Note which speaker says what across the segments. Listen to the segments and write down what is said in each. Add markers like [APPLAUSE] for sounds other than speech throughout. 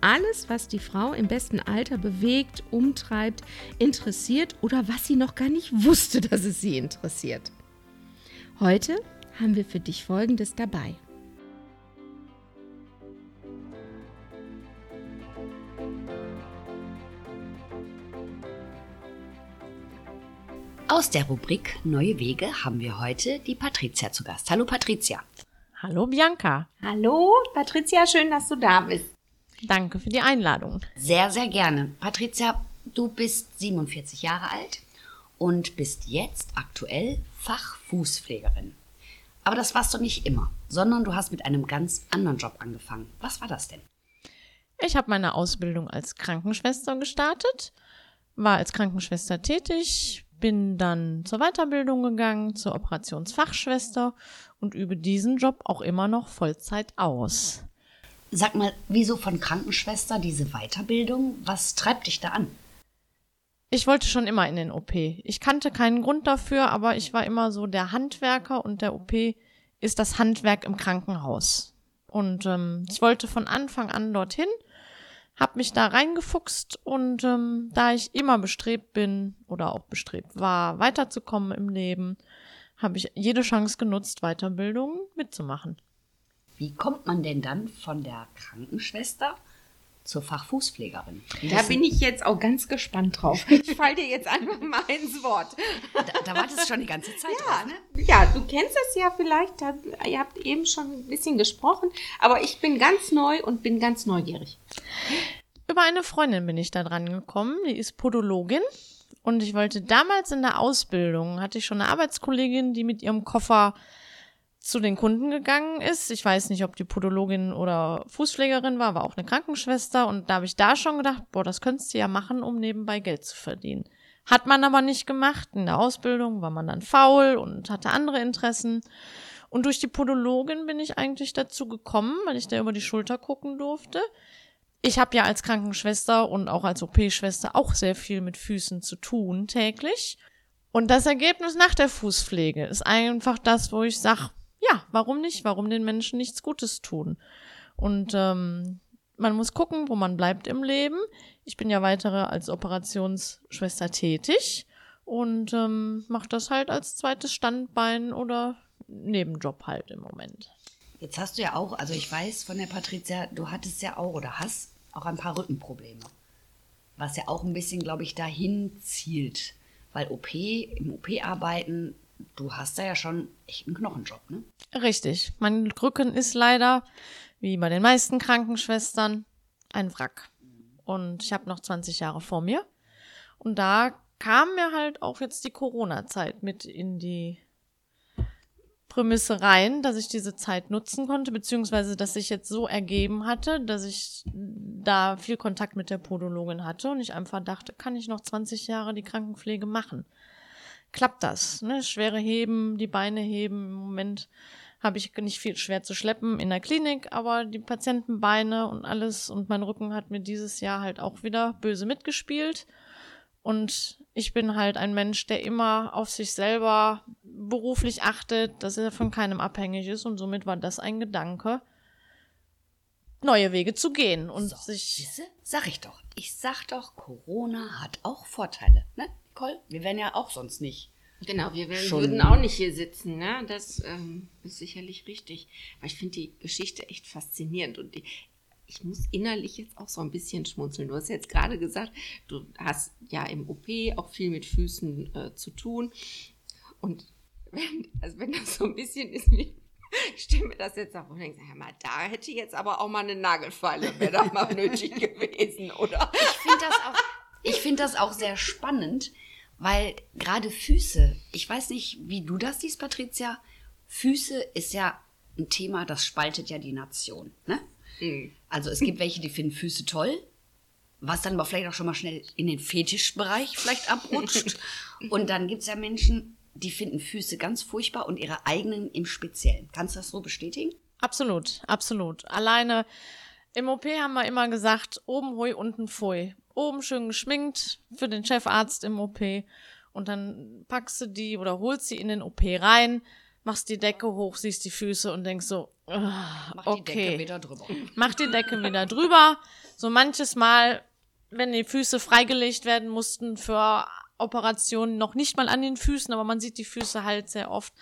Speaker 1: alles, was die Frau im besten Alter bewegt, umtreibt, interessiert oder was sie noch gar nicht wusste, dass es sie interessiert. Heute haben wir für dich Folgendes dabei.
Speaker 2: Aus der Rubrik Neue Wege haben wir heute die Patricia zu Gast. Hallo Patricia.
Speaker 3: Hallo Bianca.
Speaker 1: Hallo Patricia, schön, dass du da bist.
Speaker 3: Danke für die Einladung.
Speaker 2: Sehr, sehr gerne. Patricia, du bist 47 Jahre alt und bist jetzt aktuell Fachfußpflegerin. Aber das warst du nicht immer, sondern du hast mit einem ganz anderen Job angefangen. Was war das denn?
Speaker 3: Ich habe meine Ausbildung als Krankenschwester gestartet, war als Krankenschwester tätig, bin dann zur Weiterbildung gegangen, zur Operationsfachschwester und übe diesen Job auch immer noch Vollzeit aus.
Speaker 2: Sag mal, wieso von Krankenschwester diese Weiterbildung? Was treibt dich da an?
Speaker 3: Ich wollte schon immer in den OP. Ich kannte keinen Grund dafür, aber ich war immer so der Handwerker und der OP ist das Handwerk im Krankenhaus. Und ähm, ich wollte von Anfang an dorthin habe mich da reingefuchst und ähm, da ich immer bestrebt bin oder auch bestrebt war, weiterzukommen im Leben, habe ich jede Chance genutzt, Weiterbildung mitzumachen.
Speaker 2: Wie kommt man denn dann von der Krankenschwester zur Fachfußpflegerin?
Speaker 1: Da bin ich jetzt auch ganz gespannt drauf. [LAUGHS] Ich fall dir jetzt einfach mal ins Wort.
Speaker 2: Da, da wartest du schon die ganze Zeit
Speaker 1: ja,
Speaker 2: drauf,
Speaker 1: ne? Ja, du kennst es ja vielleicht. Ihr habt eben schon ein bisschen gesprochen. Aber ich bin ganz neu und bin ganz neugierig.
Speaker 3: Über eine Freundin bin ich da dran gekommen. Die ist Podologin. Und ich wollte damals in der Ausbildung, hatte ich schon eine Arbeitskollegin, die mit ihrem Koffer zu den Kunden gegangen ist. Ich weiß nicht, ob die Podologin oder Fußpflegerin war, war auch eine Krankenschwester. Und da habe ich da schon gedacht, boah, das könntest du ja machen, um nebenbei Geld zu verdienen. Hat man aber nicht gemacht. In der Ausbildung war man dann faul und hatte andere Interessen. Und durch die Podologin bin ich eigentlich dazu gekommen, weil ich da über die Schulter gucken durfte. Ich habe ja als Krankenschwester und auch als OP-Schwester auch sehr viel mit Füßen zu tun täglich. Und das Ergebnis nach der Fußpflege ist einfach das, wo ich sage, ja, warum nicht? Warum den Menschen nichts Gutes tun? Und ähm, man muss gucken, wo man bleibt im Leben. Ich bin ja weitere als Operationsschwester tätig und ähm, mache das halt als zweites Standbein oder Nebenjob halt im Moment.
Speaker 2: Jetzt hast du ja auch, also ich weiß von der Patricia, du hattest ja auch oder hast auch ein paar Rückenprobleme. Was ja auch ein bisschen, glaube ich, dahin zielt. Weil OP, im OP arbeiten, du hast da ja schon echt einen Knochenjob, ne?
Speaker 3: Richtig. Mein Rücken ist leider, wie bei den meisten Krankenschwestern, ein Wrack. Und ich habe noch 20 Jahre vor mir. Und da kam mir halt auch jetzt die Corona-Zeit mit in die Prämisse rein, dass ich diese Zeit nutzen konnte, beziehungsweise dass sich jetzt so ergeben hatte, dass ich da viel Kontakt mit der Podologin hatte und ich einfach dachte, kann ich noch 20 Jahre die Krankenpflege machen? Klappt das. Ne? Schwere Heben, die Beine heben. Im Moment habe ich nicht viel schwer zu schleppen in der Klinik, aber die Patientenbeine und alles und mein Rücken hat mir dieses Jahr halt auch wieder böse mitgespielt. Und ich bin halt ein Mensch, der immer auf sich selber beruflich achtet, dass er von keinem abhängig ist. Und somit war das ein Gedanke, neue Wege zu gehen und
Speaker 2: so,
Speaker 3: sich.
Speaker 2: Siehste? Sag ich doch. Ich sag doch, Corona hat auch Vorteile. Ne? Nicole? Wir wären ja auch sonst nicht.
Speaker 1: Genau, wir wären, würden auch nicht hier sitzen, ne? Das ähm, ist sicherlich richtig. Aber ich finde die Geschichte echt faszinierend und die, ich muss innerlich jetzt auch so ein bisschen schmunzeln. Du hast jetzt gerade gesagt, du hast ja im OP auch viel mit Füßen äh, zu tun. Und wenn, also wenn das so ein bisschen ist wie ich stelle mir das jetzt auch und denke, ja mal, da hätte jetzt aber auch mal eine Nagelfeile, wäre da mal nötig [LAUGHS] gewesen, oder?
Speaker 2: Ich finde das auch, ich finde das auch sehr spannend, weil gerade Füße, ich weiß nicht, wie du das siehst, Patricia, Füße ist ja ein Thema, das spaltet ja die Nation. Ne? Mhm. Also es gibt welche, die finden Füße toll was dann aber vielleicht auch schon mal schnell in den Fetischbereich vielleicht abrutscht. [LAUGHS] und dann gibt es ja Menschen, die finden Füße ganz furchtbar und ihre eigenen im Speziellen. Kannst du das so bestätigen?
Speaker 3: Absolut, absolut. Alleine im OP haben wir immer gesagt, oben hui, unten pfui. Oben schön geschminkt für den Chefarzt im OP und dann packst du die oder holst sie in den OP rein, machst die Decke hoch, siehst die Füße und denkst so, ah,
Speaker 2: Mach
Speaker 3: okay.
Speaker 2: die Decke wieder drüber.
Speaker 3: Mach die Decke wieder drüber. So manches Mal, wenn die Füße freigelegt werden mussten für Operationen, noch nicht mal an den Füßen, aber man sieht die Füße halt sehr oft.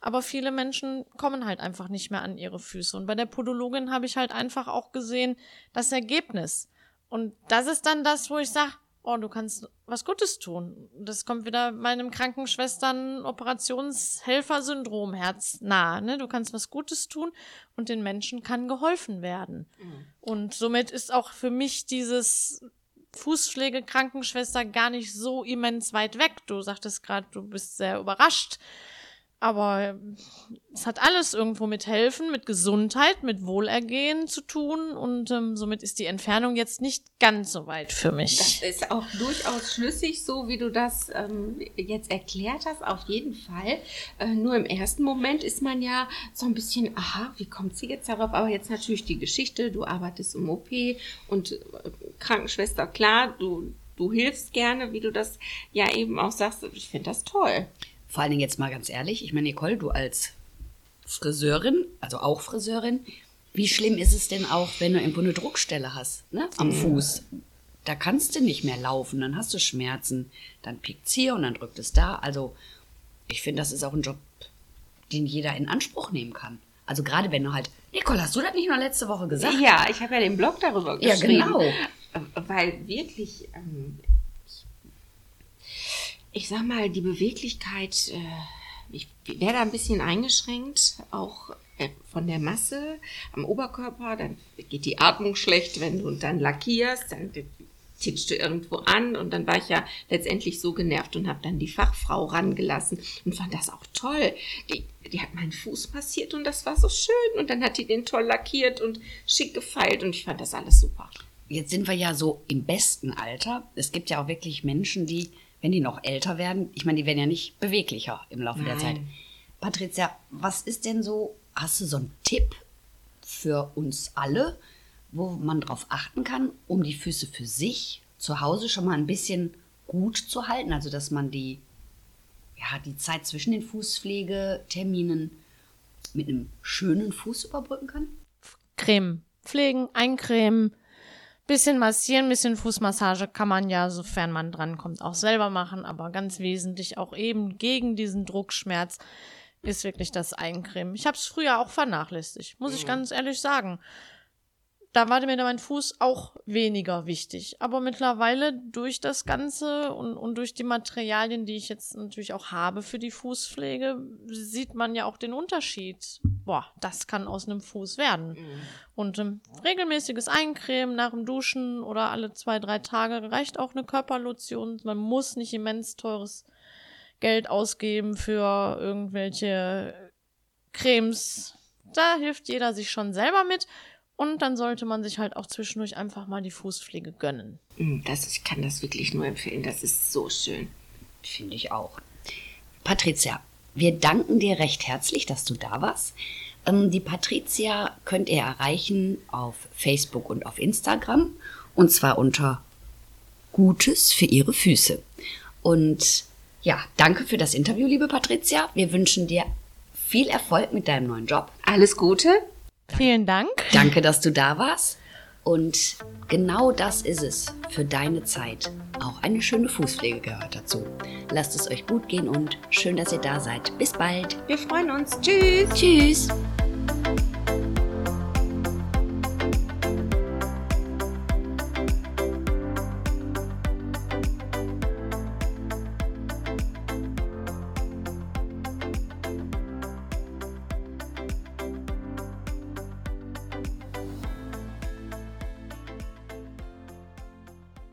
Speaker 3: Aber viele Menschen kommen halt einfach nicht mehr an ihre Füße. Und bei der Podologin habe ich halt einfach auch gesehen, das Ergebnis. Und das ist dann das, wo ich sage, oh, du kannst was Gutes tun. Das kommt wieder meinem Krankenschwestern Operationshelfer-Syndrom Herz nah. Ne? Du kannst was Gutes tun und den Menschen kann geholfen werden. Und somit ist auch für mich dieses Fußpflege Krankenschwester gar nicht so immens weit weg. Du sagtest gerade, du bist sehr überrascht. Aber es hat alles irgendwo mit Helfen, mit Gesundheit, mit Wohlergehen zu tun und ähm, somit ist die Entfernung jetzt nicht ganz so weit für mich.
Speaker 1: Das ist auch durchaus schlüssig, so wie du das ähm, jetzt erklärt hast, auf jeden Fall. Äh, nur im ersten Moment ist man ja so ein bisschen, aha, wie kommt sie jetzt darauf? Aber jetzt natürlich die Geschichte, du arbeitest im OP und äh, Krankenschwester, klar, du, du hilfst gerne, wie du das ja eben auch sagst. Ich finde das toll.
Speaker 2: Vor allen Dingen jetzt mal ganz ehrlich, ich meine, Nicole, du als Friseurin, also auch Friseurin, wie schlimm ist es denn auch, wenn du irgendwo eine Druckstelle hast, ne, am Fuß? Da kannst du nicht mehr laufen, dann hast du Schmerzen, dann pickt's hier und dann drückt es da. Also, ich finde, das ist auch ein Job, den jeder in Anspruch nehmen kann. Also gerade wenn du halt, Nicole, hast du das nicht noch letzte Woche gesagt?
Speaker 1: Ja, ich habe ja den Blog darüber
Speaker 2: Ja,
Speaker 1: geschrieben.
Speaker 2: genau.
Speaker 1: Äh, Weil wirklich, ähm, ich sag mal, die Beweglichkeit, äh, ich wäre da ein bisschen eingeschränkt, auch äh, von der Masse am Oberkörper. Dann geht die Atmung schlecht, wenn du dann lackierst, dann titscht du irgendwo an und dann war ich ja letztendlich so genervt und habe dann die Fachfrau rangelassen und fand das auch toll. Die, die hat meinen Fuß massiert und das war so schön und dann hat die den toll lackiert und schick gefeilt und ich fand das alles super.
Speaker 2: Jetzt sind wir ja so im besten Alter. Es gibt ja auch wirklich Menschen, die, wenn die noch älter werden, ich meine, die werden ja nicht beweglicher im Laufe der
Speaker 1: Nein.
Speaker 2: Zeit. Patricia, was ist denn so, hast du so einen Tipp für uns alle, wo man drauf achten kann, um die Füße für sich zu Hause schon mal ein bisschen gut zu halten? Also, dass man die, ja, die Zeit zwischen den Fußpflegeterminen mit einem schönen Fuß überbrücken kann?
Speaker 3: Creme pflegen, eincremen, bisschen massieren, bisschen Fußmassage kann man ja, sofern man drankommt, auch selber machen, aber ganz wesentlich auch eben gegen diesen Druckschmerz ist wirklich das Eincremen. Ich habe es früher auch vernachlässigt, muss ich ganz ehrlich sagen. Da war mir mein Fuß auch weniger wichtig. Aber mittlerweile durch das Ganze und, und durch die Materialien, die ich jetzt natürlich auch habe für die Fußpflege, sieht man ja auch den Unterschied. Boah, das kann aus einem Fuß werden. Und ähm, regelmäßiges Eincremen nach dem Duschen oder alle zwei, drei Tage reicht auch eine Körperlotion. Man muss nicht immens teures Geld ausgeben für irgendwelche Cremes. Da hilft jeder sich schon selber mit. Und dann sollte man sich halt auch zwischendurch einfach mal die Fußpflege gönnen.
Speaker 1: Mm, Das, ich kann das wirklich nur empfehlen. Das ist so schön.
Speaker 2: Finde ich auch. Patricia, wir danken dir recht herzlich, dass du da warst. Ähm, die Patricia könnt ihr erreichen auf Facebook und auf Instagram. Und zwar unter Gutes für ihre Füße. Und ja, danke für das Interview, liebe Patricia. Wir wünschen dir viel Erfolg mit deinem neuen Job.
Speaker 1: Alles Gute.
Speaker 3: Vielen Dank.
Speaker 2: Danke, dass du da warst. Und genau das ist es für deine Zeit. Auch eine schöne Fußpflege gehört dazu. Lasst es euch gut gehen und schön, dass ihr da seid. Bis bald.
Speaker 1: Wir freuen uns. Tschüss.
Speaker 2: Tschüss.